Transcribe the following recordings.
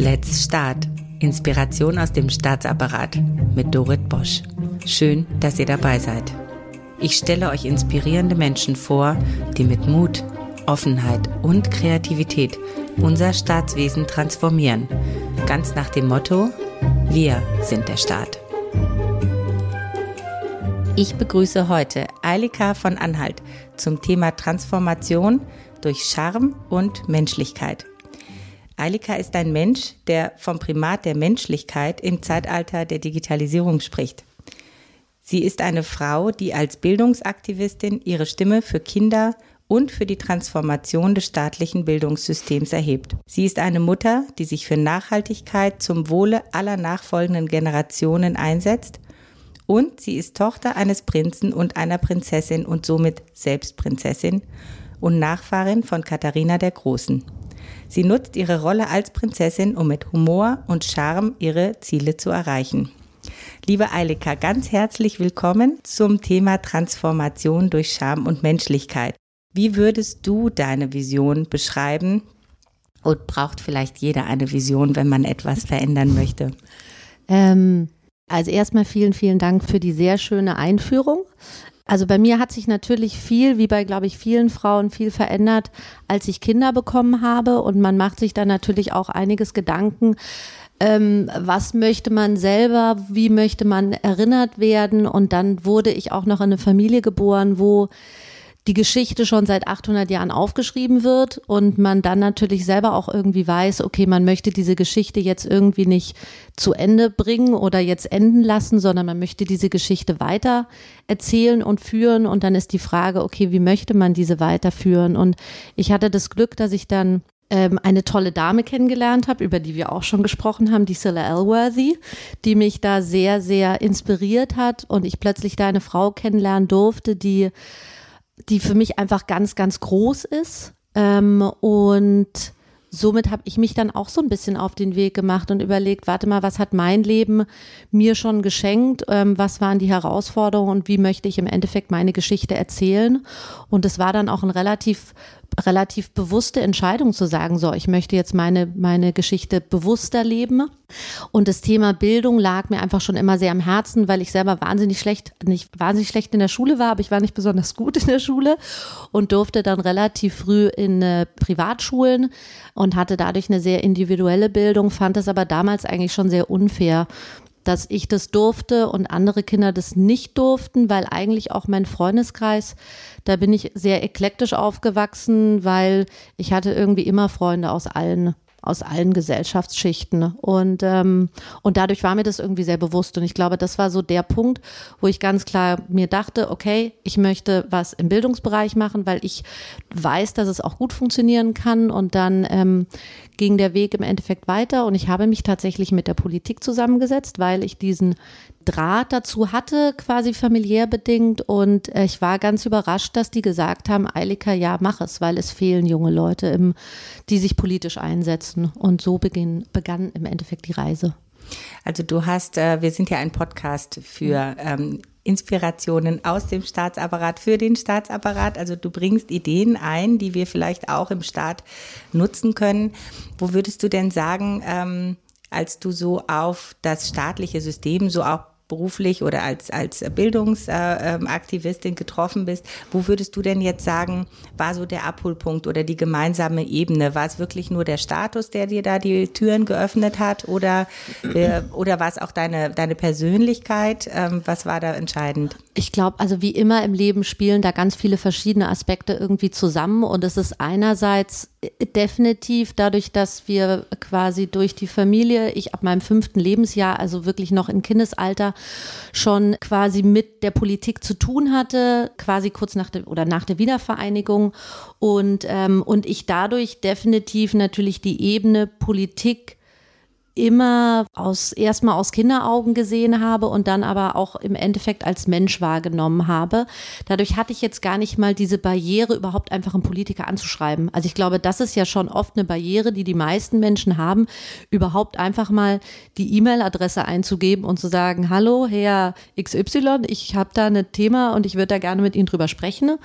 Let's Start. Inspiration aus dem Staatsapparat mit Dorit Bosch. Schön, dass ihr dabei seid. Ich stelle euch inspirierende Menschen vor, die mit Mut, Offenheit und Kreativität unser Staatswesen transformieren. Ganz nach dem Motto, wir sind der Staat. Ich begrüße heute Eilika von Anhalt zum Thema Transformation durch Charme und Menschlichkeit. Eilika ist ein Mensch, der vom Primat der Menschlichkeit im Zeitalter der Digitalisierung spricht. Sie ist eine Frau, die als Bildungsaktivistin ihre Stimme für Kinder und für die Transformation des staatlichen Bildungssystems erhebt. Sie ist eine Mutter, die sich für Nachhaltigkeit zum Wohle aller nachfolgenden Generationen einsetzt und sie ist Tochter eines Prinzen und einer Prinzessin und somit selbst Prinzessin und Nachfahrin von Katharina der Großen. Sie nutzt ihre Rolle als Prinzessin, um mit Humor und Charme ihre Ziele zu erreichen. Liebe Eilika, ganz herzlich willkommen zum Thema Transformation durch Charme und Menschlichkeit. Wie würdest du deine Vision beschreiben? Und braucht vielleicht jeder eine Vision, wenn man etwas verändern möchte? Ähm, also erstmal vielen, vielen Dank für die sehr schöne Einführung. Also bei mir hat sich natürlich viel, wie bei, glaube ich, vielen Frauen, viel verändert, als ich Kinder bekommen habe. Und man macht sich dann natürlich auch einiges Gedanken, ähm, was möchte man selber, wie möchte man erinnert werden. Und dann wurde ich auch noch in eine Familie geboren, wo die Geschichte schon seit 800 Jahren aufgeschrieben wird und man dann natürlich selber auch irgendwie weiß, okay, man möchte diese Geschichte jetzt irgendwie nicht zu Ende bringen oder jetzt enden lassen, sondern man möchte diese Geschichte weiter erzählen und führen und dann ist die Frage, okay, wie möchte man diese weiterführen? Und ich hatte das Glück, dass ich dann ähm, eine tolle Dame kennengelernt habe, über die wir auch schon gesprochen haben, die Cilla Elworthy, die mich da sehr, sehr inspiriert hat und ich plötzlich da eine Frau kennenlernen durfte, die die für mich einfach ganz, ganz groß ist. Ähm, und somit habe ich mich dann auch so ein bisschen auf den Weg gemacht und überlegt, warte mal, was hat mein Leben mir schon geschenkt? Ähm, was waren die Herausforderungen und wie möchte ich im Endeffekt meine Geschichte erzählen? Und es war dann auch ein relativ relativ bewusste Entscheidung zu sagen, so, ich möchte jetzt meine, meine Geschichte bewusster leben. Und das Thema Bildung lag mir einfach schon immer sehr am Herzen, weil ich selber wahnsinnig schlecht, nicht wahnsinnig schlecht in der Schule war, aber ich war nicht besonders gut in der Schule und durfte dann relativ früh in äh, Privatschulen und hatte dadurch eine sehr individuelle Bildung, fand es aber damals eigentlich schon sehr unfair, dass ich das durfte und andere Kinder das nicht durften, weil eigentlich auch mein Freundeskreis, da bin ich sehr eklektisch aufgewachsen, weil ich hatte irgendwie immer Freunde aus allen aus allen Gesellschaftsschichten. Und, ähm, und dadurch war mir das irgendwie sehr bewusst. Und ich glaube, das war so der Punkt, wo ich ganz klar mir dachte, okay, ich möchte was im Bildungsbereich machen, weil ich weiß, dass es auch gut funktionieren kann. Und dann ähm, ging der Weg im Endeffekt weiter. Und ich habe mich tatsächlich mit der Politik zusammengesetzt, weil ich diesen Draht dazu hatte, quasi familiär bedingt. Und äh, ich war ganz überrascht, dass die gesagt haben, Eilika, ja, mach es, weil es fehlen junge Leute, im, die sich politisch einsetzen. Und so beginn, begann im Endeffekt die Reise. Also du hast, äh, wir sind ja ein Podcast für ähm, Inspirationen aus dem Staatsapparat für den Staatsapparat. Also du bringst Ideen ein, die wir vielleicht auch im Staat nutzen können. Wo würdest du denn sagen, ähm, als du so auf das staatliche System, so auch beruflich oder als, als Bildungsaktivistin getroffen bist, wo würdest du denn jetzt sagen, war so der Abholpunkt oder die gemeinsame Ebene? War es wirklich nur der Status, der dir da die Türen geöffnet hat oder, äh, oder war es auch deine, deine Persönlichkeit? Ähm, was war da entscheidend? Ich glaube, also wie immer im Leben spielen da ganz viele verschiedene Aspekte irgendwie zusammen und es ist einerseits definitiv dadurch, dass wir quasi durch die Familie, ich ab meinem fünften Lebensjahr, also wirklich noch im Kindesalter, schon quasi mit der Politik zu tun hatte, quasi kurz nach der oder nach der Wiedervereinigung. Und, ähm, und ich dadurch definitiv natürlich die Ebene Politik immer aus erstmal aus Kinderaugen gesehen habe und dann aber auch im Endeffekt als Mensch wahrgenommen habe. Dadurch hatte ich jetzt gar nicht mal diese Barriere, überhaupt einfach einen Politiker anzuschreiben. Also ich glaube, das ist ja schon oft eine Barriere, die die meisten Menschen haben, überhaupt einfach mal die E-Mail-Adresse einzugeben und zu sagen, hallo Herr XY, ich habe da ein Thema und ich würde da gerne mit Ihnen drüber sprechen.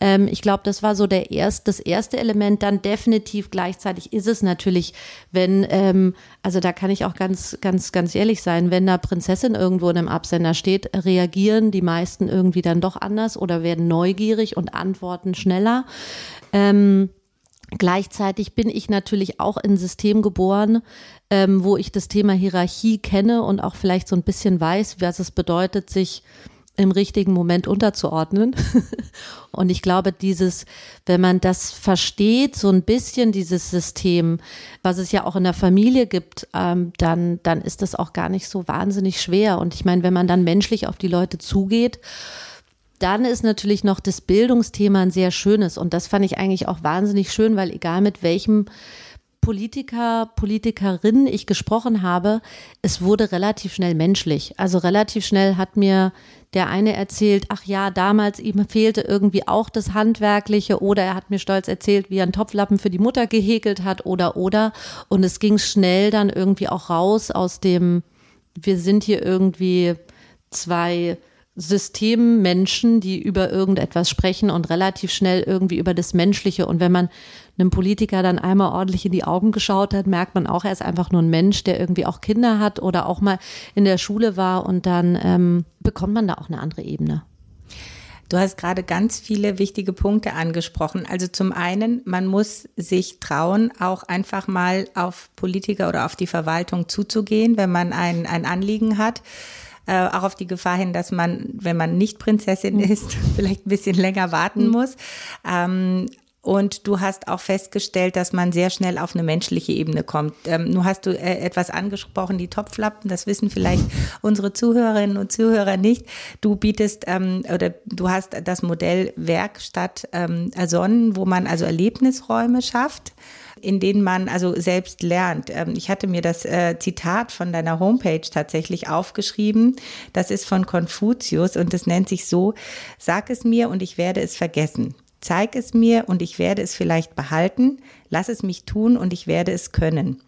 Ähm, ich glaube, das war so der erst, das erste Element. Dann definitiv gleichzeitig ist es natürlich, wenn, ähm, also da kann ich auch ganz, ganz, ganz ehrlich sein, wenn da Prinzessin irgendwo in einem Absender steht, reagieren die meisten irgendwie dann doch anders oder werden neugierig und antworten schneller. Ähm, Gleichzeitig bin ich natürlich auch in System geboren, ähm, wo ich das Thema Hierarchie kenne und auch vielleicht so ein bisschen weiß, was es bedeutet, sich im richtigen Moment unterzuordnen. und ich glaube, dieses, wenn man das versteht, so ein bisschen dieses System, was es ja auch in der Familie gibt, ähm, dann, dann ist das auch gar nicht so wahnsinnig schwer. Und ich meine, wenn man dann menschlich auf die Leute zugeht, dann ist natürlich noch das Bildungsthema ein sehr schönes. Und das fand ich eigentlich auch wahnsinnig schön, weil egal mit welchem Politiker, Politikerin ich gesprochen habe, es wurde relativ schnell menschlich. Also relativ schnell hat mir der eine erzählt, ach ja, damals ihm fehlte irgendwie auch das Handwerkliche oder er hat mir stolz erzählt, wie er einen Topflappen für die Mutter gehäkelt hat oder oder. Und es ging schnell dann irgendwie auch raus aus dem, wir sind hier irgendwie zwei Systemmenschen, die über irgendetwas sprechen und relativ schnell irgendwie über das Menschliche. Und wenn man einem Politiker dann einmal ordentlich in die Augen geschaut hat, merkt man auch, er ist einfach nur ein Mensch, der irgendwie auch Kinder hat oder auch mal in der Schule war und dann ähm, bekommt man da auch eine andere Ebene. Du hast gerade ganz viele wichtige Punkte angesprochen. Also zum einen, man muss sich trauen, auch einfach mal auf Politiker oder auf die Verwaltung zuzugehen, wenn man ein, ein Anliegen hat äh, auch auf die Gefahr hin, dass man, wenn man nicht Prinzessin mhm. ist, vielleicht ein bisschen länger warten mhm. muss. Ähm, und du hast auch festgestellt, dass man sehr schnell auf eine menschliche Ebene kommt. Ähm, nun hast du äh, etwas angesprochen, die Topflappen, das wissen vielleicht unsere Zuhörerinnen und Zuhörer nicht. Du bietest ähm, oder du hast das Modell Werkstatt ähm, ersonnen, wo man also Erlebnisräume schafft in denen man also selbst lernt. Ähm, ich hatte mir das äh, Zitat von deiner Homepage tatsächlich aufgeschrieben. Das ist von Konfuzius und es nennt sich so, sag es mir und ich werde es vergessen. Zeig es mir und ich werde es vielleicht behalten. Lass es mich tun und ich werde es können.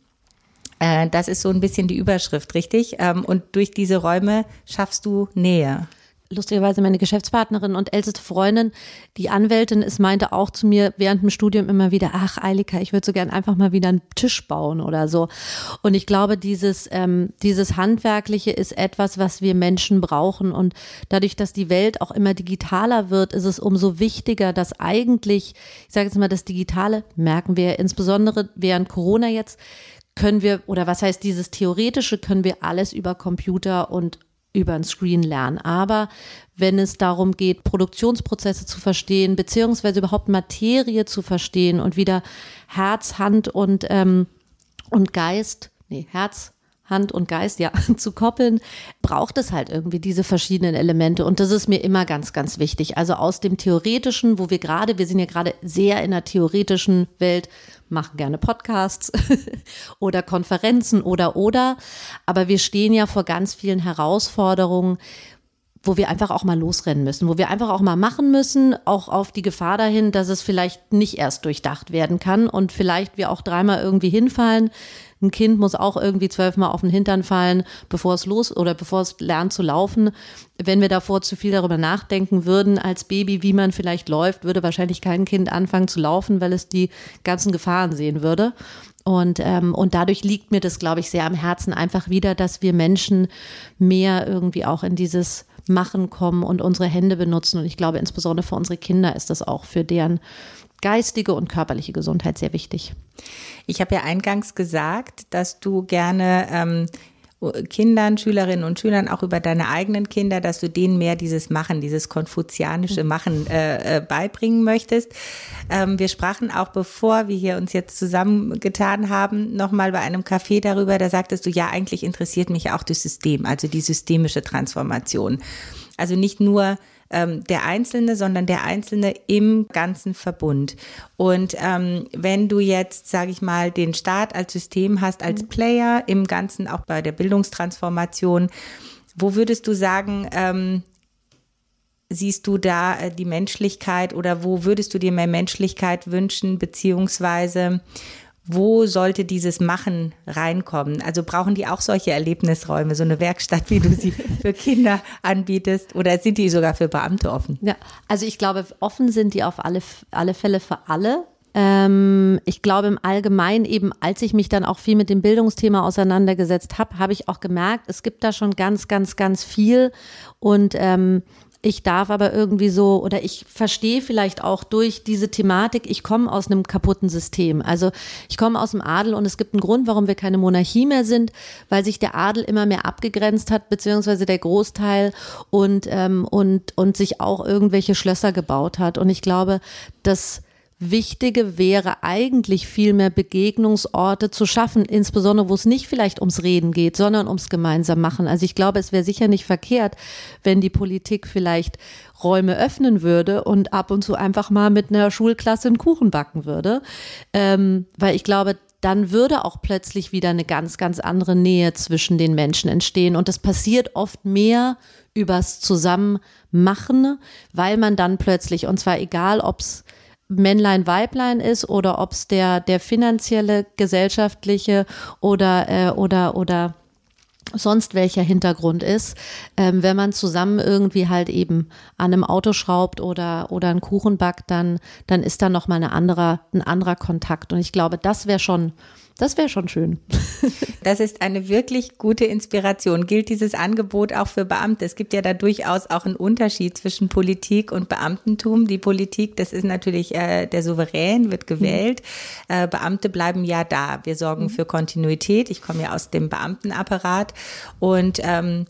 Äh, das ist so ein bisschen die Überschrift, richtig? Ähm, und durch diese Räume schaffst du Nähe lustigerweise meine Geschäftspartnerin und älteste Freundin, die Anwältin ist, meinte auch zu mir während dem Studium immer wieder, ach Eilika, ich würde so gern einfach mal wieder einen Tisch bauen oder so. Und ich glaube, dieses, ähm, dieses Handwerkliche ist etwas, was wir Menschen brauchen. Und dadurch, dass die Welt auch immer digitaler wird, ist es umso wichtiger, dass eigentlich, ich sage jetzt mal, das Digitale merken wir insbesondere während Corona jetzt, können wir, oder was heißt dieses Theoretische, können wir alles über Computer und über ein Screen lernen. Aber wenn es darum geht, Produktionsprozesse zu verstehen, beziehungsweise überhaupt Materie zu verstehen und wieder Herz, Hand und, ähm, und Geist, nee, Herz, Hand und Geist, ja, zu koppeln, braucht es halt irgendwie diese verschiedenen Elemente. Und das ist mir immer ganz, ganz wichtig. Also aus dem Theoretischen, wo wir gerade, wir sind ja gerade sehr in der theoretischen Welt, machen gerne Podcasts oder Konferenzen oder oder. Aber wir stehen ja vor ganz vielen Herausforderungen, wo wir einfach auch mal losrennen müssen, wo wir einfach auch mal machen müssen, auch auf die Gefahr dahin, dass es vielleicht nicht erst durchdacht werden kann und vielleicht wir auch dreimal irgendwie hinfallen. Ein Kind muss auch irgendwie zwölfmal auf den Hintern fallen, bevor es los oder bevor es lernt zu laufen. Wenn wir davor zu viel darüber nachdenken würden als Baby, wie man vielleicht läuft, würde wahrscheinlich kein Kind anfangen zu laufen, weil es die ganzen Gefahren sehen würde. Und, ähm, und dadurch liegt mir das, glaube ich, sehr am Herzen einfach wieder, dass wir Menschen mehr irgendwie auch in dieses Machen kommen und unsere Hände benutzen. Und ich glaube, insbesondere für unsere Kinder ist das auch für deren geistige und körperliche Gesundheit sehr wichtig. Ich habe ja eingangs gesagt, dass du gerne ähm, Kindern, Schülerinnen und Schülern, auch über deine eigenen Kinder, dass du denen mehr dieses Machen, dieses konfuzianische. Machen äh, äh, beibringen möchtest. Ähm, wir sprachen auch, bevor wir hier uns jetzt zusammengetan haben, nochmal bei einem Café darüber, da sagtest du, ja, eigentlich interessiert mich auch das System, also die systemische Transformation. Also nicht nur ähm, der Einzelne, sondern der Einzelne im ganzen Verbund. Und ähm, wenn du jetzt, sage ich mal, den Staat als System hast, als mhm. Player im Ganzen, auch bei der Bildungstransformation, wo würdest du sagen, ähm, siehst du da äh, die Menschlichkeit oder wo würdest du dir mehr Menschlichkeit wünschen, beziehungsweise wo sollte dieses Machen reinkommen? Also brauchen die auch solche Erlebnisräume, so eine Werkstatt, wie du sie für Kinder anbietest, oder sind die sogar für Beamte offen? Ja, also ich glaube, offen sind die auf alle, alle Fälle für alle. Ähm, ich glaube im Allgemeinen eben, als ich mich dann auch viel mit dem Bildungsthema auseinandergesetzt habe, habe ich auch gemerkt, es gibt da schon ganz, ganz, ganz viel und ähm, ich darf aber irgendwie so, oder ich verstehe vielleicht auch durch diese Thematik, ich komme aus einem kaputten System. Also ich komme aus dem Adel und es gibt einen Grund, warum wir keine Monarchie mehr sind, weil sich der Adel immer mehr abgegrenzt hat, beziehungsweise der Großteil und, ähm, und, und sich auch irgendwelche Schlösser gebaut hat. Und ich glaube, dass Wichtige wäre eigentlich viel mehr Begegnungsorte zu schaffen, insbesondere wo es nicht vielleicht ums Reden geht, sondern ums gemeinsam machen. Also ich glaube, es wäre sicher nicht verkehrt, wenn die Politik vielleicht Räume öffnen würde und ab und zu einfach mal mit einer Schulklasse einen Kuchen backen würde, ähm, weil ich glaube, dann würde auch plötzlich wieder eine ganz, ganz andere Nähe zwischen den Menschen entstehen. Und das passiert oft mehr übers Zusammenmachen, weil man dann plötzlich, und zwar egal, ob es Männlein, Weiblein ist oder ob es der, der finanzielle, gesellschaftliche oder, äh, oder, oder sonst welcher Hintergrund ist, ähm, wenn man zusammen irgendwie halt eben an einem Auto schraubt oder, oder einen Kuchen backt, dann, dann ist da nochmal eine anderer, ein anderer Kontakt. Und ich glaube, das wäre schon, das wäre schon schön. Das ist eine wirklich gute Inspiration. Gilt dieses Angebot auch für Beamte? Es gibt ja da durchaus auch einen Unterschied zwischen Politik und Beamtentum. Die Politik, das ist natürlich äh, der Souverän, wird gewählt. Mhm. Äh, Beamte bleiben ja da. Wir sorgen mhm. für Kontinuität. Ich komme ja aus dem Beamtenapparat und ähm,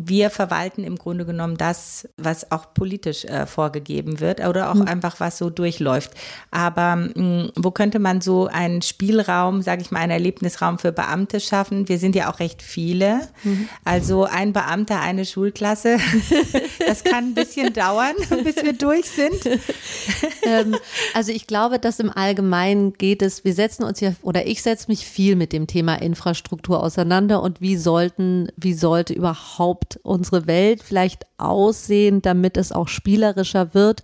wir verwalten im Grunde genommen das, was auch politisch äh, vorgegeben wird oder auch mhm. einfach was so durchläuft. Aber mh, hm, wo könnte man so einen Spielraum, sage ich mal, einen Erlebnisraum für Beamte schaffen? Wir sind ja auch recht viele. Mhm. Also ein Beamter, eine Schulklasse. das kann ein bisschen dauern, bis wir durch sind. ähm, also ich glaube, dass im Allgemeinen geht es, wir setzen uns ja, oder ich setze mich viel mit dem Thema Infrastruktur auseinander und wie sollten, wie sollte überhaupt überhaupt unsere Welt vielleicht aussehen, damit es auch spielerischer wird.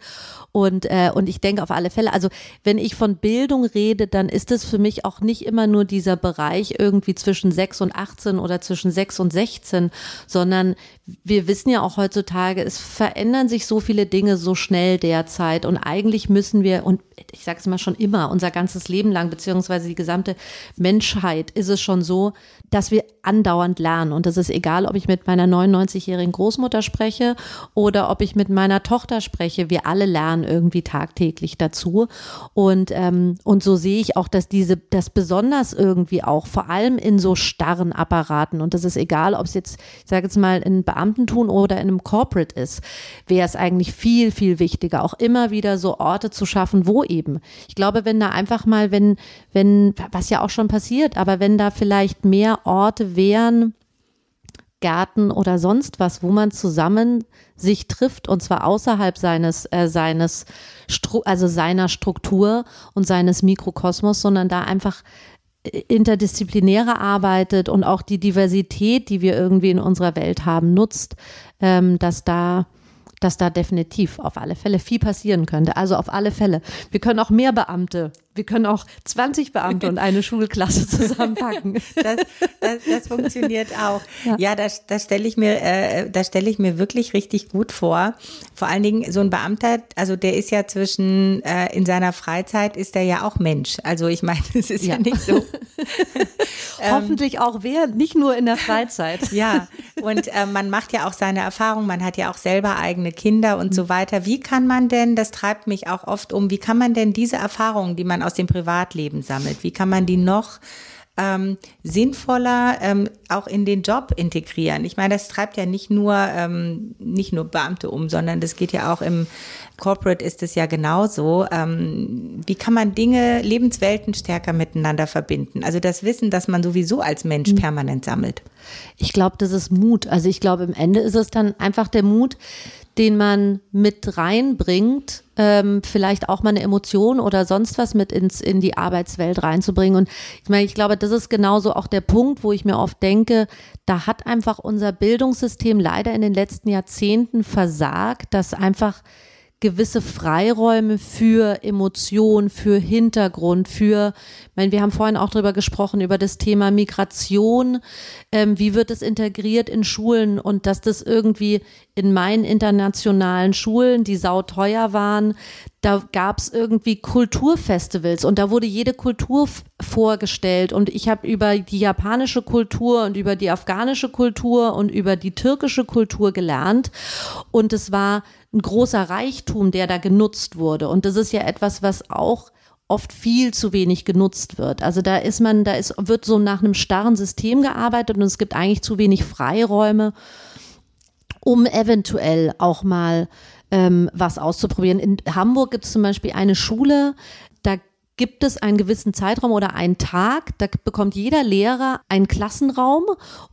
Und, äh, und ich denke auf alle Fälle, also wenn ich von Bildung rede, dann ist es für mich auch nicht immer nur dieser Bereich irgendwie zwischen 6 und 18 oder zwischen 6 und 16, sondern wir wissen ja auch heutzutage, es verändern sich so viele Dinge so schnell derzeit und eigentlich müssen wir, und ich sage es mal schon immer, unser ganzes Leben lang, beziehungsweise die gesamte Menschheit ist es schon so, dass wir andauernd lernen. Und das ist egal, ob ich mit meiner 99-jährigen Großmutter spreche oder ob ich mit meiner Tochter spreche. Wir alle lernen irgendwie tagtäglich dazu. Und, ähm, und so sehe ich auch, dass diese, das besonders irgendwie auch, vor allem in so starren Apparaten, und das ist egal, ob es jetzt, ich sage jetzt mal, in Beamtentum oder in einem Corporate ist, wäre es eigentlich viel, viel wichtiger, auch immer wieder so Orte zu schaffen, wo eben. Ich glaube, wenn da einfach mal, wenn, wenn, was ja auch schon passiert, aber wenn da vielleicht mehr Orte wären, Gärten oder sonst was, wo man zusammen sich trifft und zwar außerhalb seines äh, seines Stru also seiner Struktur und seines Mikrokosmos, sondern da einfach äh, interdisziplinärer arbeitet und auch die Diversität, die wir irgendwie in unserer Welt haben, nutzt, ähm, dass da dass da definitiv auf alle Fälle viel passieren könnte. Also auf alle Fälle. Wir können auch mehr Beamte wir können auch 20 Beamte und eine Schulklasse zusammenpacken. Das, das, das funktioniert auch. Ja, ja das, das stelle ich mir, äh, das stelle ich mir wirklich richtig gut vor. Vor allen Dingen so ein Beamter, also der ist ja zwischen äh, in seiner Freizeit ist er ja auch Mensch. Also ich meine, es ist ja, ja nicht so. Hoffentlich auch wer, nicht nur in der Freizeit. ja, und äh, man macht ja auch seine Erfahrungen. Man hat ja auch selber eigene Kinder und mhm. so weiter. Wie kann man denn? Das treibt mich auch oft um. Wie kann man denn diese Erfahrungen, die man aus dem Privatleben sammelt. Wie kann man die noch ähm, sinnvoller ähm, auch in den Job integrieren. Ich meine, das treibt ja nicht nur ähm, nicht nur Beamte um, sondern das geht ja auch im Corporate ist es ja genauso. Ähm, wie kann man Dinge, Lebenswelten stärker miteinander verbinden? Also das Wissen, dass man sowieso als Mensch mhm. permanent sammelt. Ich glaube, das ist Mut. Also ich glaube, im Ende ist es dann einfach der Mut, den man mit reinbringt, ähm, vielleicht auch mal eine Emotion oder sonst was mit ins in die Arbeitswelt reinzubringen. Und ich meine, ich glaube, das ist genauso auch der Punkt, wo ich mir oft denke, da hat einfach unser Bildungssystem leider in den letzten Jahrzehnten versagt, dass einfach gewisse Freiräume für Emotion, für Hintergrund, für, ich meine, wir haben vorhin auch darüber gesprochen, über das Thema Migration, ähm, wie wird es integriert in Schulen und dass das irgendwie in meinen internationalen Schulen, die sauteuer waren, da gab es irgendwie Kulturfestivals und da wurde jede Kultur vorgestellt und ich habe über die japanische Kultur und über die afghanische Kultur und über die türkische Kultur gelernt und es war ein großer Reichtum, der da genutzt wurde. Und das ist ja etwas, was auch oft viel zu wenig genutzt wird. Also da ist man, da ist, wird so nach einem starren System gearbeitet und es gibt eigentlich zu wenig Freiräume, um eventuell auch mal ähm, was auszuprobieren. In Hamburg gibt es zum Beispiel eine Schule, gibt es einen gewissen Zeitraum oder einen Tag, da bekommt jeder Lehrer einen Klassenraum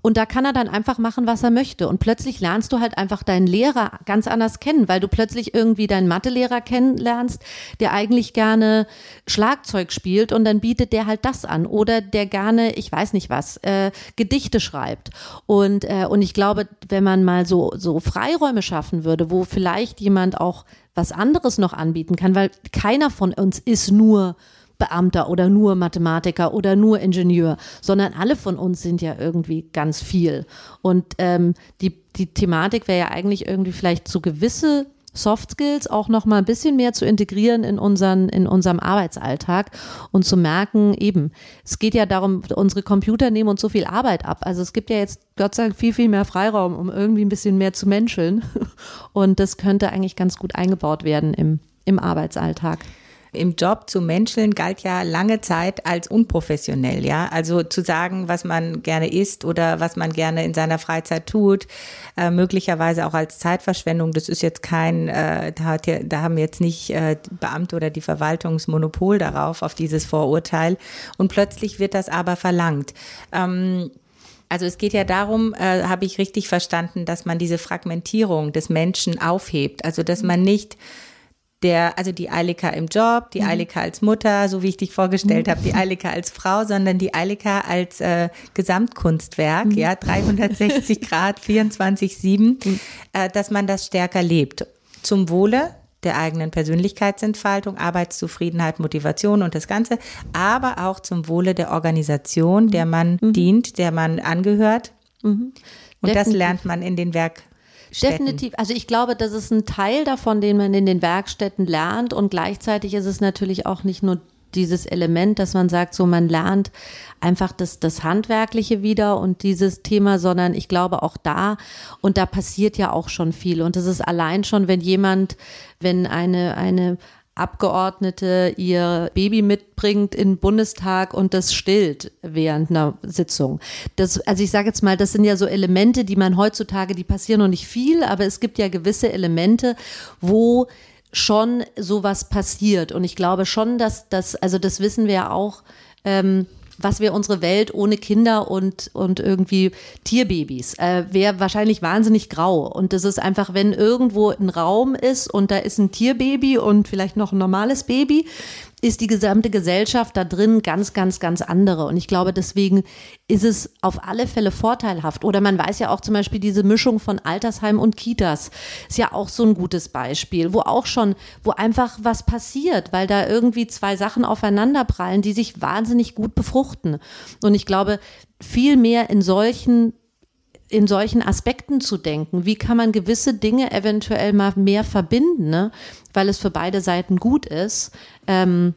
und da kann er dann einfach machen, was er möchte. Und plötzlich lernst du halt einfach deinen Lehrer ganz anders kennen, weil du plötzlich irgendwie deinen Mathelehrer kennenlernst, der eigentlich gerne Schlagzeug spielt und dann bietet der halt das an. Oder der gerne, ich weiß nicht was, äh, Gedichte schreibt. Und, äh, und ich glaube, wenn man mal so, so Freiräume schaffen würde, wo vielleicht jemand auch was anderes noch anbieten kann, weil keiner von uns ist nur Beamter oder nur Mathematiker oder nur Ingenieur, sondern alle von uns sind ja irgendwie ganz viel. Und ähm, die, die Thematik wäre ja eigentlich irgendwie vielleicht so gewisse Soft Skills auch noch mal ein bisschen mehr zu integrieren in unseren in unserem Arbeitsalltag und zu merken eben es geht ja darum unsere Computer nehmen uns so viel Arbeit ab. Also es gibt ja jetzt Gott sei Dank viel viel mehr Freiraum um irgendwie ein bisschen mehr zu menscheln. Und das könnte eigentlich ganz gut eingebaut werden im im Arbeitsalltag im Job zu menscheln galt ja lange Zeit als unprofessionell, ja. Also zu sagen, was man gerne isst oder was man gerne in seiner Freizeit tut, äh, möglicherweise auch als Zeitverschwendung, das ist jetzt kein, äh, da, hat ja, da haben jetzt nicht äh, Beamte oder die Verwaltungsmonopol darauf, auf dieses Vorurteil. Und plötzlich wird das aber verlangt. Ähm, also es geht ja darum, äh, habe ich richtig verstanden, dass man diese Fragmentierung des Menschen aufhebt. Also dass man nicht der, also die Eilika im Job, die mhm. Eilika als Mutter, so wie ich dich vorgestellt mhm. habe, die Eilika als Frau, sondern die Eilika als äh, Gesamtkunstwerk, mhm. ja, 360 Grad, 24-7, mhm. äh, dass man das stärker lebt. Zum Wohle der eigenen Persönlichkeitsentfaltung, Arbeitszufriedenheit, Motivation und das Ganze, aber auch zum Wohle der Organisation, der man mhm. dient, der man angehört. Mhm. Und das lernt man in den Werk Städten. Definitiv. Also ich glaube, das ist ein Teil davon, den man in den Werkstätten lernt und gleichzeitig ist es natürlich auch nicht nur dieses Element, dass man sagt, so man lernt einfach das, das Handwerkliche wieder und dieses Thema, sondern ich glaube auch da, und da passiert ja auch schon viel. Und das ist allein schon, wenn jemand, wenn eine, eine Abgeordnete ihr Baby mitbringt in den Bundestag und das stillt während einer Sitzung. Das, also ich sage jetzt mal, das sind ja so Elemente, die man heutzutage, die passieren noch nicht viel, aber es gibt ja gewisse Elemente, wo schon sowas passiert. Und ich glaube schon, dass das, also das wissen wir ja auch, ähm, was wäre unsere Welt ohne Kinder und, und irgendwie Tierbabys? Äh, wäre wahrscheinlich wahnsinnig grau. Und das ist einfach, wenn irgendwo ein Raum ist und da ist ein Tierbaby und vielleicht noch ein normales Baby, ist die gesamte Gesellschaft da drin ganz, ganz, ganz andere. Und ich glaube, deswegen ist es auf alle Fälle vorteilhaft. Oder man weiß ja auch zum Beispiel diese Mischung von Altersheim und Kitas ist ja auch so ein gutes Beispiel, wo auch schon, wo einfach was passiert, weil da irgendwie zwei Sachen aufeinanderprallen, die sich wahnsinnig gut befruchten. Und ich glaube, viel mehr in solchen in solchen Aspekten zu denken. Wie kann man gewisse Dinge eventuell mal mehr verbinden, ne? Weil es für beide Seiten gut ist. Ähm,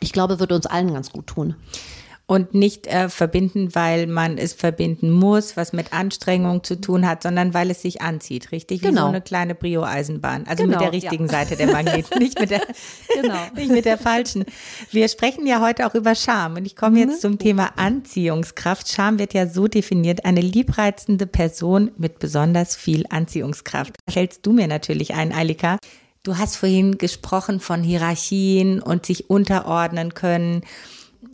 ich glaube, würde uns allen ganz gut tun. und nicht äh, verbinden, weil man es verbinden muss, was mit Anstrengung zu tun hat, sondern weil es sich anzieht, richtig? Wie genau. so eine kleine Brio-Eisenbahn. Also genau, mit der richtigen ja. Seite der Magnet, nicht mit der, genau. nicht mit der falschen. Wir sprechen ja heute auch über Scham und ich komme jetzt mhm. zum Thema Anziehungskraft. Scham wird ja so definiert, eine liebreizende Person mit besonders viel Anziehungskraft. Stellst du mir natürlich ein, Eilika. Du hast vorhin gesprochen von Hierarchien und sich unterordnen können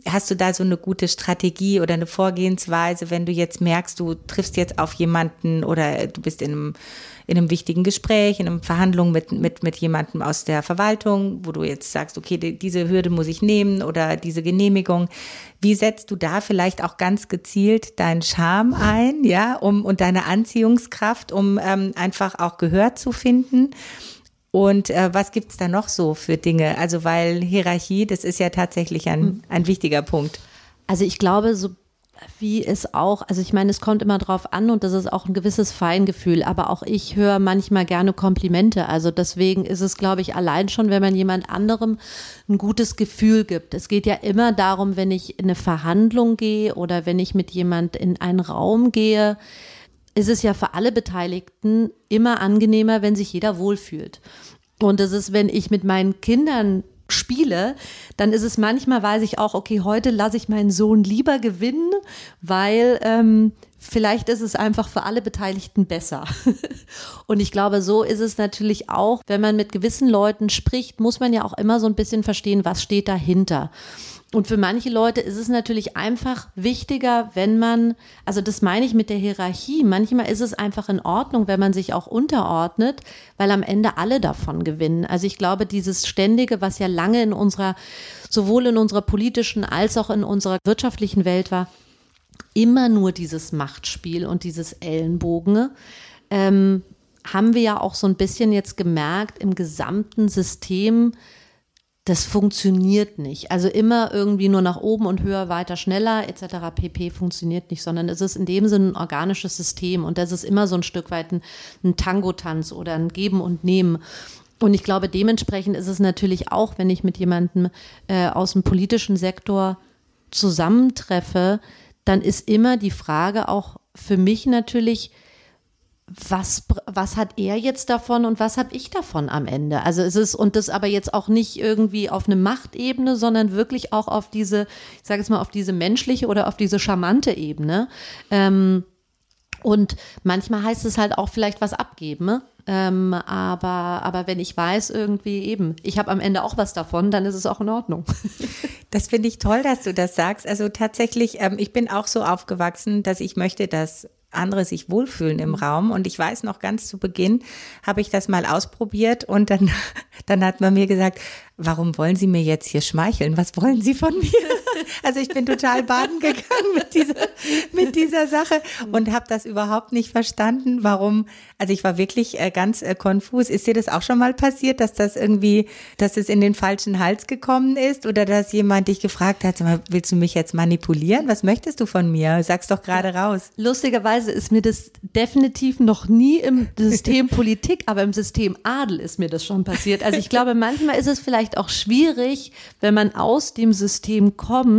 hast du da so eine gute Strategie oder eine Vorgehensweise, wenn du jetzt merkst, du triffst jetzt auf jemanden oder du bist in einem, in einem wichtigen Gespräch, in einer Verhandlung mit, mit, mit jemandem aus der Verwaltung, wo du jetzt sagst, okay, diese Hürde muss ich nehmen oder diese Genehmigung. Wie setzt du da vielleicht auch ganz gezielt deinen Charme ein, ja, um und deine Anziehungskraft, um ähm, einfach auch Gehör zu finden? Und äh, was gibt's da noch so für Dinge? Also weil Hierarchie, das ist ja tatsächlich ein, hm. ein wichtiger Punkt. Also ich glaube, so wie es auch, also ich meine, es kommt immer drauf an und das ist auch ein gewisses Feingefühl, aber auch ich höre manchmal gerne Komplimente. Also deswegen ist es, glaube ich, allein schon, wenn man jemand anderem ein gutes Gefühl gibt. Es geht ja immer darum, wenn ich in eine Verhandlung gehe oder wenn ich mit jemand in einen Raum gehe, ist es ja für alle Beteiligten immer angenehmer, wenn sich jeder wohlfühlt. Und das ist, wenn ich mit meinen Kindern spiele, dann ist es manchmal, weiß ich auch, okay, heute lasse ich meinen Sohn lieber gewinnen, weil ähm, vielleicht ist es einfach für alle Beteiligten besser. Und ich glaube, so ist es natürlich auch, wenn man mit gewissen Leuten spricht, muss man ja auch immer so ein bisschen verstehen, was steht dahinter. Und für manche Leute ist es natürlich einfach wichtiger, wenn man, also das meine ich mit der Hierarchie, manchmal ist es einfach in Ordnung, wenn man sich auch unterordnet, weil am Ende alle davon gewinnen. Also ich glaube, dieses Ständige, was ja lange in unserer, sowohl in unserer politischen als auch in unserer wirtschaftlichen Welt war, immer nur dieses Machtspiel und dieses Ellenbogen, ähm, haben wir ja auch so ein bisschen jetzt gemerkt im gesamten System, das funktioniert nicht. Also immer irgendwie nur nach oben und höher, weiter, schneller etc. pp. funktioniert nicht, sondern es ist in dem Sinne ein organisches System und das ist immer so ein Stück weit ein, ein Tango-Tanz oder ein Geben und Nehmen. Und ich glaube, dementsprechend ist es natürlich auch, wenn ich mit jemandem äh, aus dem politischen Sektor zusammentreffe, dann ist immer die Frage auch für mich natürlich, was, was hat er jetzt davon und was habe ich davon am Ende? Also es ist, und das aber jetzt auch nicht irgendwie auf eine Machtebene, sondern wirklich auch auf diese, ich sage jetzt mal, auf diese menschliche oder auf diese charmante Ebene. Ähm, und manchmal heißt es halt auch vielleicht was abgeben. Ne? Ähm, aber, aber wenn ich weiß, irgendwie eben, ich habe am Ende auch was davon, dann ist es auch in Ordnung. Das finde ich toll, dass du das sagst. Also tatsächlich, ähm, ich bin auch so aufgewachsen, dass ich möchte, dass andere sich wohlfühlen im Raum. Und ich weiß noch ganz zu Beginn habe ich das mal ausprobiert und dann, dann hat man mir gesagt, warum wollen Sie mir jetzt hier schmeicheln? Was wollen Sie von mir? Also ich bin total baden gegangen mit dieser, mit dieser Sache und habe das überhaupt nicht verstanden, warum. Also ich war wirklich äh, ganz äh, konfus. Ist dir das auch schon mal passiert, dass das irgendwie, dass es in den falschen Hals gekommen ist oder dass jemand dich gefragt hat, willst du mich jetzt manipulieren? Was möchtest du von mir? Sag's doch gerade raus. Lustigerweise ist mir das definitiv noch nie im System Politik, aber im System Adel ist mir das schon passiert. Also ich glaube, manchmal ist es vielleicht vielleicht auch schwierig, wenn man aus dem System kommt,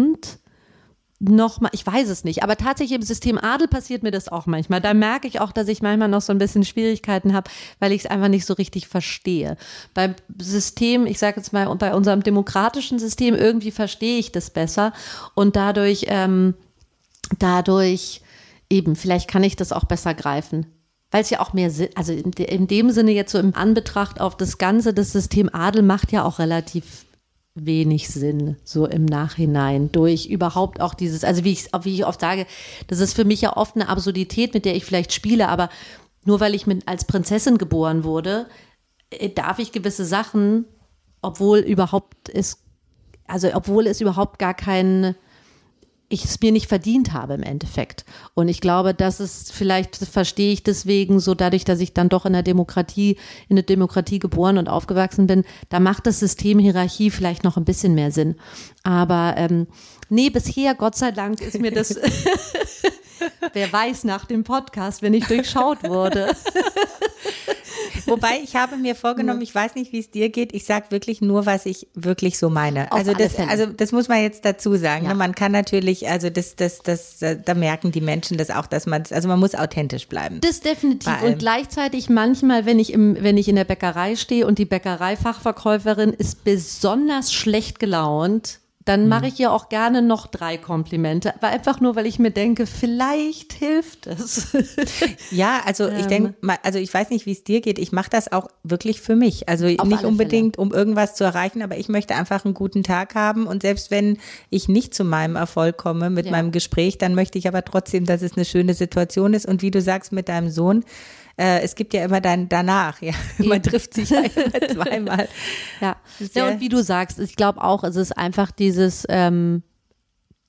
nochmal, ich weiß es nicht, aber tatsächlich im System Adel passiert mir das auch manchmal. Da merke ich auch, dass ich manchmal noch so ein bisschen Schwierigkeiten habe, weil ich es einfach nicht so richtig verstehe. Beim System, ich sage jetzt mal, bei unserem demokratischen System, irgendwie verstehe ich das besser und dadurch, ähm, dadurch eben, vielleicht kann ich das auch besser greifen weil es ja auch mehr also in, dem Sinne jetzt so im Anbetracht auf das Ganze, das System Adel macht ja auch relativ wenig Sinn, so im Nachhinein, durch überhaupt auch dieses, also wie ich, wie ich oft sage, das ist für mich ja oft eine Absurdität, mit der ich vielleicht spiele, aber nur weil ich mit, als Prinzessin geboren wurde, äh, darf ich gewisse Sachen, obwohl überhaupt es, also obwohl es überhaupt gar keinen ich es mir nicht verdient habe im Endeffekt. Und ich glaube, das ist vielleicht verstehe ich deswegen so dadurch, dass ich dann doch in der Demokratie, in der Demokratie geboren und aufgewachsen bin, da macht das System Hierarchie vielleicht noch ein bisschen mehr Sinn. Aber ähm, nee, bisher, Gott sei Dank, ist mir das, wer weiß nach dem Podcast, wenn ich durchschaut wurde. Wobei ich habe mir vorgenommen, ich weiß nicht, wie es dir geht, ich sage wirklich nur, was ich wirklich so meine. Auf also das, Fälle. also das muss man jetzt dazu sagen. Ja. Ne? Man kann natürlich, also das, das, das, da merken die Menschen das auch, dass man, also man muss authentisch bleiben. Das definitiv. Und gleichzeitig manchmal, wenn ich, im, wenn ich in der Bäckerei stehe und die Bäckereifachverkäuferin ist besonders schlecht gelaunt, dann mache ich ihr auch gerne noch drei Komplimente. Aber einfach nur, weil ich mir denke, vielleicht hilft es. Ja, also ich Ähm. denke, also ich weiß nicht, wie es dir geht. Ich mache das auch wirklich für mich. Also Auf nicht unbedingt, um irgendwas zu erreichen, aber ich möchte einfach einen guten Tag haben. Und selbst wenn ich nicht zu meinem Erfolg komme mit Ja. meinem Gespräch, dann möchte ich aber trotzdem, dass es eine schöne Situation ist. Und wie du sagst mit deinem Sohn, äh, es gibt ja immer dann danach, ja. Man trifft sich ja immer zweimal. Ja. ja, und wie du sagst, ich glaube auch, es ist einfach dieses, ähm,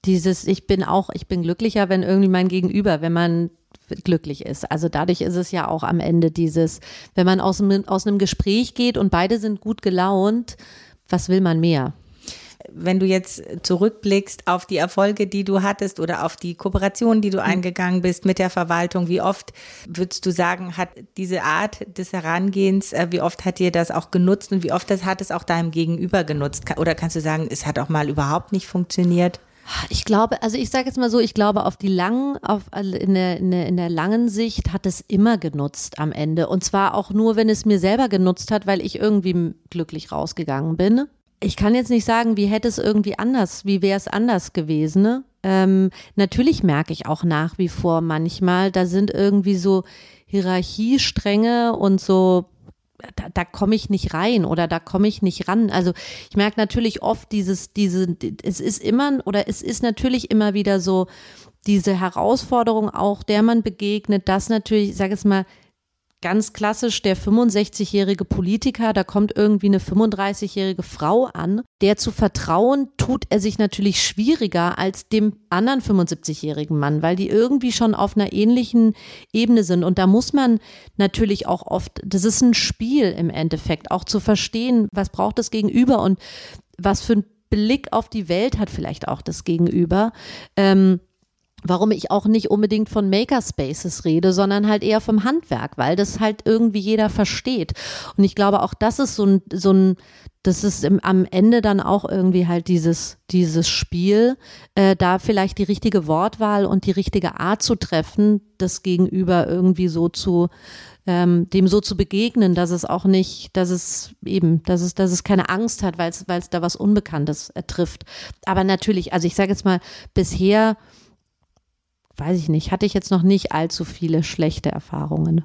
dieses, ich bin auch, ich bin glücklicher, wenn irgendwie mein Gegenüber, wenn man glücklich ist. Also dadurch ist es ja auch am Ende dieses, wenn man aus aus einem Gespräch geht und beide sind gut gelaunt, was will man mehr? Wenn du jetzt zurückblickst auf die Erfolge, die du hattest oder auf die Kooperation, die du Hm. eingegangen bist mit der Verwaltung, wie oft würdest du sagen, hat diese Art des Herangehens, äh, wie oft hat dir das auch genutzt und wie oft das hat es auch deinem Gegenüber genutzt? Oder kannst du sagen, es hat auch mal überhaupt nicht funktioniert? Ich glaube, also ich sage jetzt mal so, ich glaube, auf die langen, auf, also in, der, in, der, in der langen Sicht hat es immer genutzt am Ende. Und zwar auch nur, wenn es mir selber genutzt hat, weil ich irgendwie glücklich rausgegangen bin. Ich kann jetzt nicht sagen, wie hätte es irgendwie anders, wie wäre es anders gewesen. Ne? Ähm, natürlich merke ich auch nach wie vor manchmal, da sind irgendwie so Hierarchiestränge und so da, da komme ich nicht rein oder da komme ich nicht ran. Also ich merke natürlich oft dieses, diese, es ist immer oder es ist natürlich immer wieder so diese Herausforderung auch, der man begegnet, dass natürlich, ich sage es mal, ganz klassisch der 65-jährige Politiker, da kommt irgendwie eine 35-jährige Frau an, der zu vertrauen, tut er sich natürlich schwieriger als dem anderen 75-jährigen Mann, weil die irgendwie schon auf einer ähnlichen Ebene sind. Und da muss man natürlich auch oft, das ist ein Spiel im Endeffekt, auch zu verstehen, was braucht das Gegenüber und was für ein Blick auf die Welt hat vielleicht auch das Gegenüber. Ähm, warum ich auch nicht unbedingt von Makerspaces rede, sondern halt eher vom Handwerk, weil das halt irgendwie jeder versteht. Und ich glaube, auch das ist so ein, so ein das ist im, am Ende dann auch irgendwie halt dieses, dieses Spiel, äh, da vielleicht die richtige Wortwahl und die richtige Art zu treffen, das Gegenüber irgendwie so zu, ähm, dem so zu begegnen, dass es auch nicht, dass es eben, dass es, dass es keine Angst hat, weil es, weil es da was Unbekanntes äh, trifft. Aber natürlich, also ich sage jetzt mal, bisher weiß ich nicht, hatte ich jetzt noch nicht allzu viele schlechte Erfahrungen.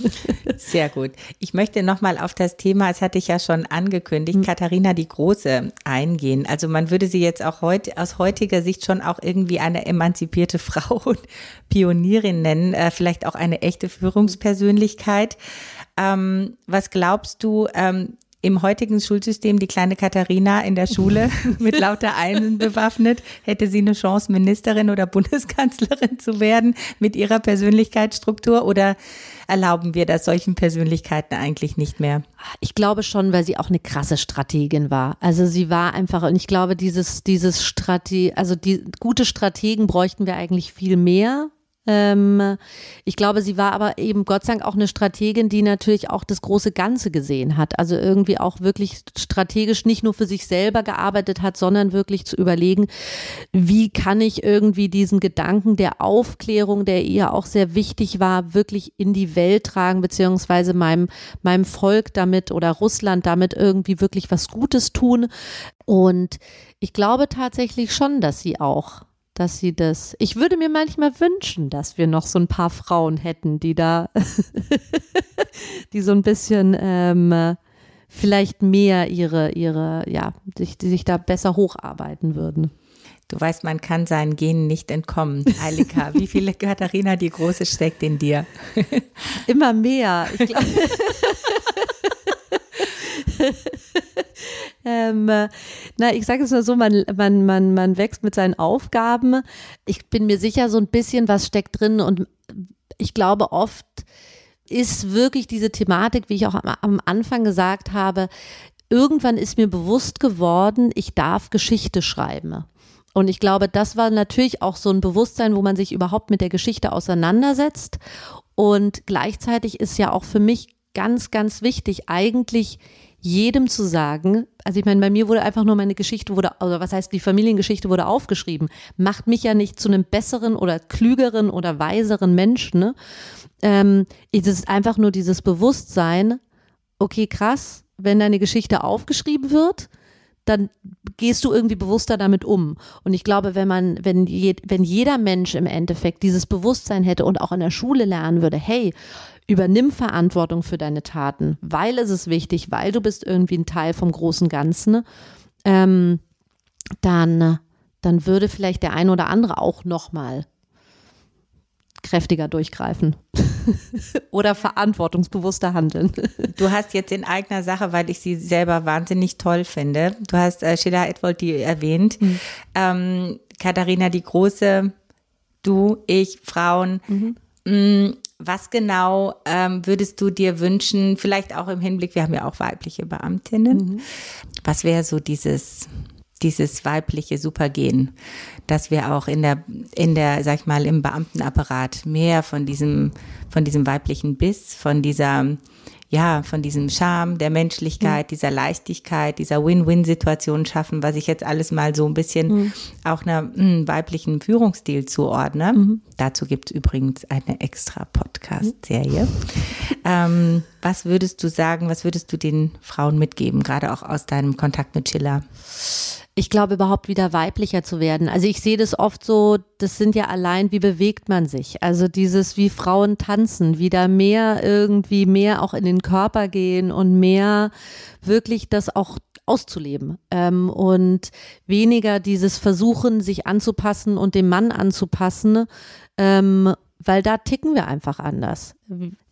Sehr gut. Ich möchte nochmal auf das Thema, das hatte ich ja schon angekündigt, Hm. Katharina die Große eingehen. Also man würde sie jetzt auch heute aus heutiger Sicht schon auch irgendwie eine emanzipierte Frau und Pionierin nennen, äh, vielleicht auch eine echte Führungspersönlichkeit. Ähm, was glaubst du, ähm, im heutigen Schulsystem die kleine Katharina in der Schule mit lauter Einsen bewaffnet, hätte sie eine Chance, Ministerin oder Bundeskanzlerin zu werden mit ihrer Persönlichkeitsstruktur oder erlauben wir das solchen Persönlichkeiten eigentlich nicht mehr? Ich glaube schon, weil sie auch eine krasse Strategin war. Also sie war einfach, und ich glaube, dieses, dieses Strate, also die gute Strategen bräuchten wir eigentlich viel mehr. Ähm, ich glaube, sie war aber eben Gott sei Dank auch eine Strategin, die natürlich auch das große Ganze gesehen hat. Also irgendwie auch wirklich strategisch nicht nur für sich selber gearbeitet hat, sondern wirklich zu überlegen, wie kann ich irgendwie diesen Gedanken der Aufklärung, der ihr auch sehr wichtig war, wirklich in die Welt tragen, beziehungsweise meinem, meinem Volk damit oder Russland damit irgendwie wirklich was Gutes tun. Und ich glaube tatsächlich schon, dass sie auch dass sie das. Ich würde mir manchmal wünschen, dass wir noch so ein paar Frauen hätten, die da, die so ein bisschen ähm, vielleicht mehr ihre, ihre, ja, sich, die sich da besser hocharbeiten würden. Du weißt, man kann seinen Genen nicht entkommen. Eilika, wie viele Katharina die Große steckt in dir? Immer mehr. Ich glaub, ähm, äh, na, ich sage es mal so, man, man, man, man wächst mit seinen Aufgaben. Ich bin mir sicher, so ein bisschen was steckt drin und ich glaube, oft ist wirklich diese Thematik, wie ich auch am Anfang gesagt habe, irgendwann ist mir bewusst geworden, ich darf Geschichte schreiben. Und ich glaube, das war natürlich auch so ein Bewusstsein, wo man sich überhaupt mit der Geschichte auseinandersetzt. Und gleichzeitig ist ja auch für mich ganz, ganz wichtig, eigentlich jedem zu sagen, also ich meine, bei mir wurde einfach nur meine Geschichte wurde, also was heißt, die Familiengeschichte wurde aufgeschrieben, macht mich ja nicht zu einem besseren oder klügeren oder weiseren Menschen. Ne? Ähm, es ist einfach nur dieses Bewusstsein, okay, krass, wenn deine Geschichte aufgeschrieben wird, dann gehst du irgendwie bewusster damit um. Und ich glaube, wenn man, wenn, je, wenn jeder Mensch im Endeffekt dieses Bewusstsein hätte und auch in der Schule lernen würde, hey, übernimm Verantwortung für deine Taten, weil es ist wichtig, weil du bist irgendwie ein Teil vom großen Ganzen, ähm, dann, dann würde vielleicht der ein oder andere auch nochmal kräftiger durchgreifen oder verantwortungsbewusster handeln. Du hast jetzt in eigener Sache, weil ich sie selber wahnsinnig toll finde, du hast äh, Sheila Edwold erwähnt, mhm. ähm, Katharina die Große, du, ich, Frauen. Mhm. Was genau ähm, würdest du dir wünschen, vielleicht auch im Hinblick, wir haben ja auch weibliche Beamtinnen, mhm. was wäre so dieses dieses weibliche Supergen, dass wir auch in der, in der, sag ich mal, im Beamtenapparat mehr von diesem, von diesem weiblichen Biss, von dieser, ja, von diesem Charme, der Menschlichkeit, mhm. dieser Leichtigkeit, dieser Win-Win-Situation schaffen, was ich jetzt alles mal so ein bisschen mhm. auch einer mh, hm, weiblichen Führungsstil zuordne. Mhm. Dazu gibt's übrigens eine extra Podcast-Serie. Ähm, was würdest du sagen, was würdest du den Frauen mitgeben, gerade auch aus deinem Kontakt mit Schiller? Ich glaube, überhaupt wieder weiblicher zu werden. Also ich sehe das oft so, das sind ja allein, wie bewegt man sich. Also dieses, wie Frauen tanzen, wieder mehr irgendwie mehr auch in den Körper gehen und mehr wirklich das auch auszuleben ähm, und weniger dieses Versuchen, sich anzupassen und dem Mann anzupassen, ähm, weil da ticken wir einfach anders.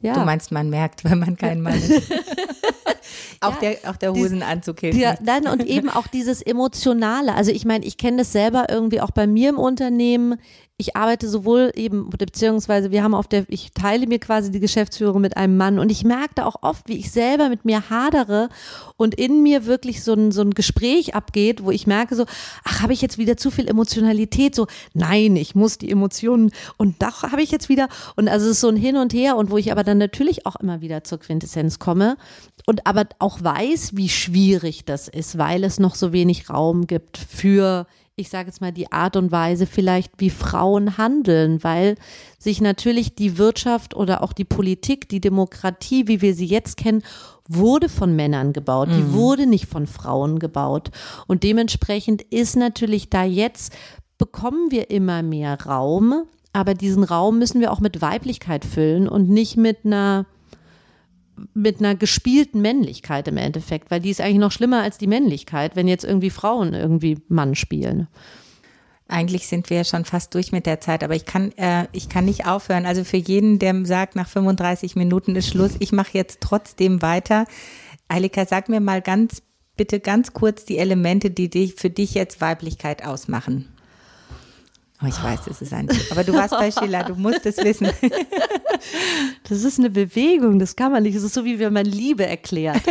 Ja. Du meinst, man merkt, wenn man kein Mann ist. auch, ja, der, auch der Hosenanzug hilft. Ja, nein, und eben auch dieses Emotionale. Also ich meine, ich kenne das selber irgendwie auch bei mir im Unternehmen ich arbeite sowohl eben, beziehungsweise wir haben auf der, ich teile mir quasi die Geschäftsführung mit einem Mann und ich merkte auch oft, wie ich selber mit mir hadere und in mir wirklich so ein, so ein Gespräch abgeht, wo ich merke so, ach, habe ich jetzt wieder zu viel Emotionalität? So, nein, ich muss die Emotionen und doch habe ich jetzt wieder und also es ist so ein Hin und Her und wo ich aber dann natürlich auch immer wieder zur Quintessenz komme und aber auch weiß, wie schwierig das ist, weil es noch so wenig Raum gibt für ich sage jetzt mal, die Art und Weise vielleicht, wie Frauen handeln, weil sich natürlich die Wirtschaft oder auch die Politik, die Demokratie, wie wir sie jetzt kennen, wurde von Männern gebaut, die mhm. wurde nicht von Frauen gebaut. Und dementsprechend ist natürlich da jetzt, bekommen wir immer mehr Raum, aber diesen Raum müssen wir auch mit Weiblichkeit füllen und nicht mit einer mit einer gespielten Männlichkeit im Endeffekt, weil die ist eigentlich noch schlimmer als die Männlichkeit, wenn jetzt irgendwie Frauen irgendwie Mann spielen. Eigentlich sind wir ja schon fast durch mit der Zeit, aber ich kann, äh, ich kann nicht aufhören. Also für jeden, der sagt, nach 35 Minuten ist Schluss, ich mache jetzt trotzdem weiter. Eilika, sag mir mal ganz, bitte ganz kurz die Elemente, die dich, für dich jetzt Weiblichkeit ausmachen. Oh, ich weiß, es ist ein Tipp. Aber du warst bei Sheila, du musst es wissen. Das ist eine Bewegung, das kann man nicht. Das ist so, wie wenn man Liebe erklärt.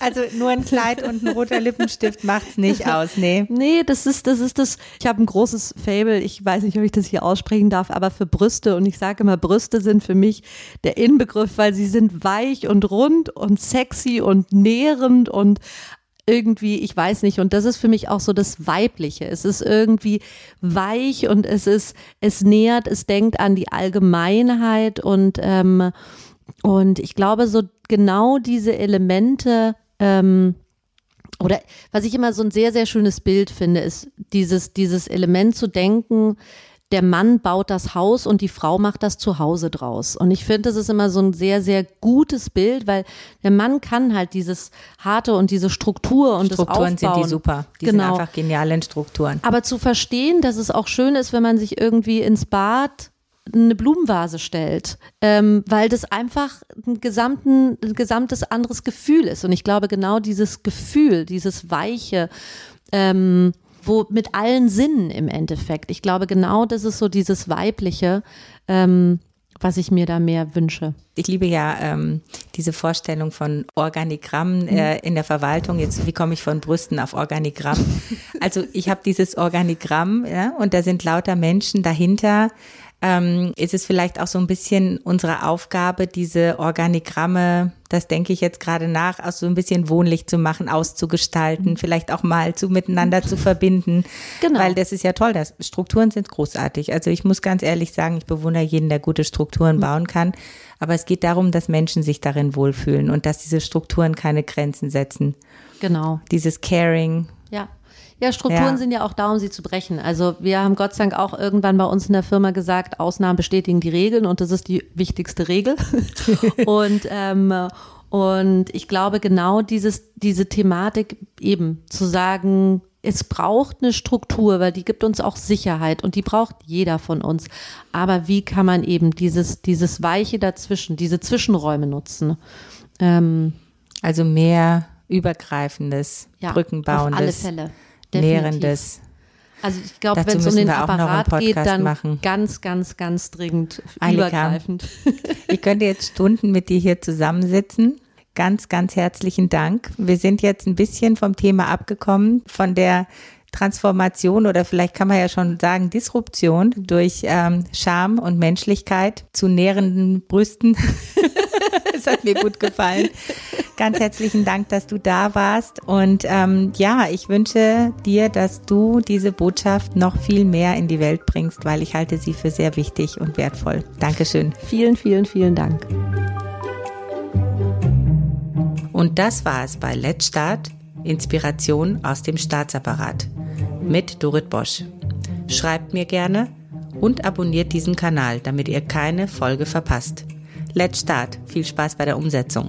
Also nur ein Kleid und ein roter Lippenstift macht's nicht aus, nee. Nee, das ist, das ist das. Ich habe ein großes Fable, ich weiß nicht, ob ich das hier aussprechen darf, aber für Brüste. Und ich sage immer, Brüste sind für mich der Inbegriff, weil sie sind weich und rund und sexy und nährend und irgendwie, ich weiß nicht, und das ist für mich auch so das Weibliche. Es ist irgendwie weich und es ist, es nähert, es denkt an die Allgemeinheit und, ähm, und ich glaube, so genau diese Elemente, ähm, oder was ich immer so ein sehr, sehr schönes Bild finde, ist dieses, dieses Element zu denken, der Mann baut das Haus und die Frau macht das Zuhause draus. Und ich finde, das ist immer so ein sehr, sehr gutes Bild, weil der Mann kann halt dieses harte und diese Struktur und Strukturen das Aufbauen. sind die super. Die genau. sind einfach genial in Strukturen. Aber zu verstehen, dass es auch schön ist, wenn man sich irgendwie ins Bad eine Blumenvase stellt, ähm, weil das einfach ein, gesamten, ein gesamtes anderes Gefühl ist. Und ich glaube, genau dieses Gefühl, dieses weiche, ähm, wo mit allen Sinnen im Endeffekt. Ich glaube, genau das ist so dieses Weibliche, ähm, was ich mir da mehr wünsche. Ich liebe ja ähm, diese Vorstellung von Organigramm äh, in der Verwaltung. Jetzt, wie komme ich von Brüsten auf Organigramm? Also ich habe dieses Organigramm ja, und da sind lauter Menschen dahinter, ähm, ist es vielleicht auch so ein bisschen unsere Aufgabe, diese Organigramme, das denke ich jetzt gerade nach, auch so ein bisschen wohnlich zu machen, auszugestalten, vielleicht auch mal zu miteinander zu verbinden. Genau. Weil das ist ja toll, das Strukturen sind großartig. Also ich muss ganz ehrlich sagen, ich bewundere jeden, der gute Strukturen mhm. bauen kann. Aber es geht darum, dass Menschen sich darin wohlfühlen und dass diese Strukturen keine Grenzen setzen. Genau. Dieses Caring. Ja. Ja, Strukturen ja. sind ja auch da, um sie zu brechen. Also wir haben Gott sei Dank auch irgendwann bei uns in der Firma gesagt, Ausnahmen bestätigen die Regeln und das ist die wichtigste Regel. und ähm, und ich glaube genau dieses diese Thematik eben zu sagen, es braucht eine Struktur, weil die gibt uns auch Sicherheit und die braucht jeder von uns. Aber wie kann man eben dieses dieses Weiche dazwischen, diese Zwischenräume nutzen? Ähm, also mehr übergreifendes, ja, brückenbauendes. Auf alle Fälle nährendes. Also ich glaube, wenn es um den Apparat geht, dann machen. ganz, ganz, ganz dringend Annika, übergreifend. Ich könnte jetzt Stunden mit dir hier zusammensitzen. Ganz, ganz herzlichen Dank. Wir sind jetzt ein bisschen vom Thema abgekommen, von der Transformation oder vielleicht kann man ja schon sagen Disruption durch ähm, Charme und Menschlichkeit zu nährenden Brüsten. Es hat mir gut gefallen. Ganz herzlichen Dank, dass du da warst. Und ähm, ja, ich wünsche dir, dass du diese Botschaft noch viel mehr in die Welt bringst, weil ich halte sie für sehr wichtig und wertvoll. Dankeschön. Vielen, vielen, vielen Dank. Und das war es bei Let's Start, Inspiration aus dem Staatsapparat mit Dorit Bosch. Schreibt mir gerne und abonniert diesen Kanal, damit ihr keine Folge verpasst. Let's Start. Viel Spaß bei der Umsetzung.